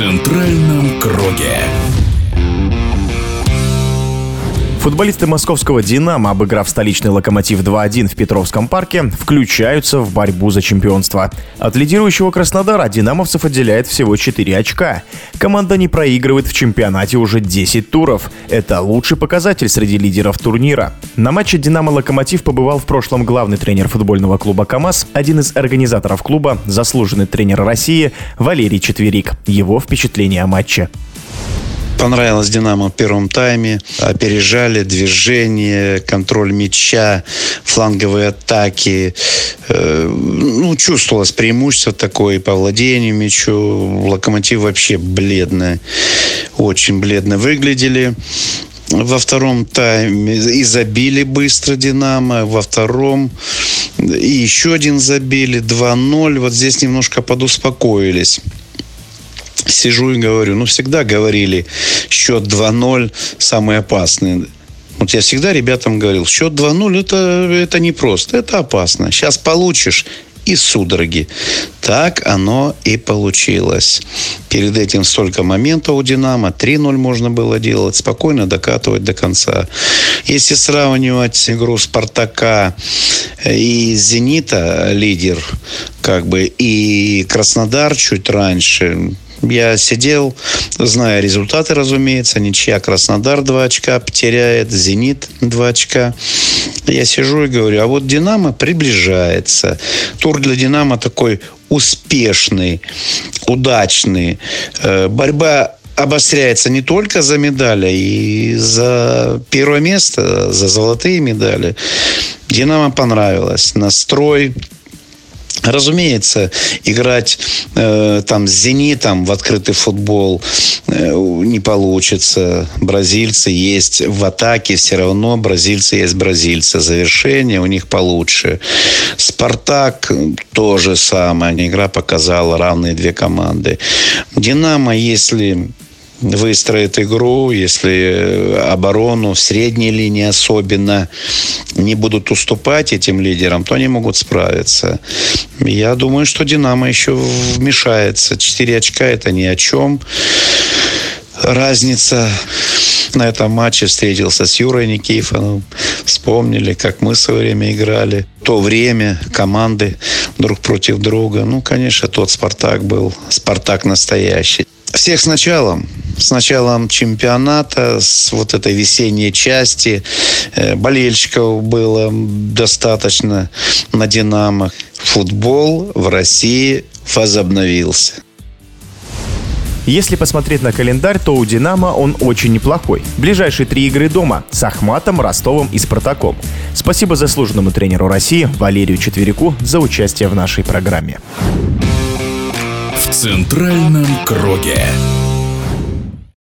центральном круге. Футболисты московского «Динамо», обыграв столичный «Локомотив» 2-1 в Петровском парке, включаются в борьбу за чемпионство. От лидирующего Краснодара динамовцев отделяет всего 4 очка. Команда не проигрывает в чемпионате уже 10 туров. Это лучший показатель среди лидеров турнира. На матче «Динамо-Локомотив» побывал в прошлом главный тренер футбольного клуба «КамАЗ», один из организаторов клуба, заслуженный тренер России Валерий Четверик. Его впечатление о матче. Понравилось «Динамо» в первом тайме. Опережали движение, контроль мяча, фланговые атаки. Э, ну, чувствовалось преимущество такое по владению мячу. «Локомотив» вообще бледно, очень бледно выглядели. Во втором тайме и забили быстро «Динамо». Во втором и еще один забили. 2-0. Вот здесь немножко подуспокоились сижу и говорю, ну, всегда говорили, счет 2-0 самый опасный. Вот я всегда ребятам говорил, счет 2-0 это, это не просто, это опасно. Сейчас получишь и судороги. Так оно и получилось. Перед этим столько моментов у «Динамо». 3-0 можно было делать, спокойно докатывать до конца. Если сравнивать игру «Спартака» и «Зенита», лидер, как бы, и «Краснодар» чуть раньше, я сидел, зная результаты, разумеется. Ничья Краснодар 2 очка потеряет, Зенит 2 очка. Я сижу и говорю, а вот Динамо приближается. Тур для Динамо такой успешный, удачный. Э, борьба обостряется не только за медали, и за первое место, за золотые медали. Динамо понравилось. Настрой, Разумеется, играть э, там с «Зенитом» в открытый футбол э, не получится. Бразильцы есть в атаке, все равно бразильцы есть бразильцы. Завершение у них получше. «Спартак» то же самое. Игра показала равные две команды. «Динамо», если выстроит игру, если э, оборону в средней линии особенно не будут уступать этим лидерам, то они могут справиться. Я думаю, что «Динамо» еще вмешается. Четыре очка – это ни о чем. Разница на этом матче встретился с Юрой Никифоновым. Вспомнили, как мы в свое время играли. То время команды друг против друга. Ну, конечно, тот «Спартак» был. «Спартак» настоящий. Всех с началом с началом чемпионата, с вот этой весенней части. Э, болельщиков было достаточно на «Динамо». Футбол в России возобновился. Если посмотреть на календарь, то у «Динамо» он очень неплохой. Ближайшие три игры дома с Ахматом, Ростовом и Спартаком. Спасибо заслуженному тренеру России Валерию Четверику за участие в нашей программе. В центральном круге.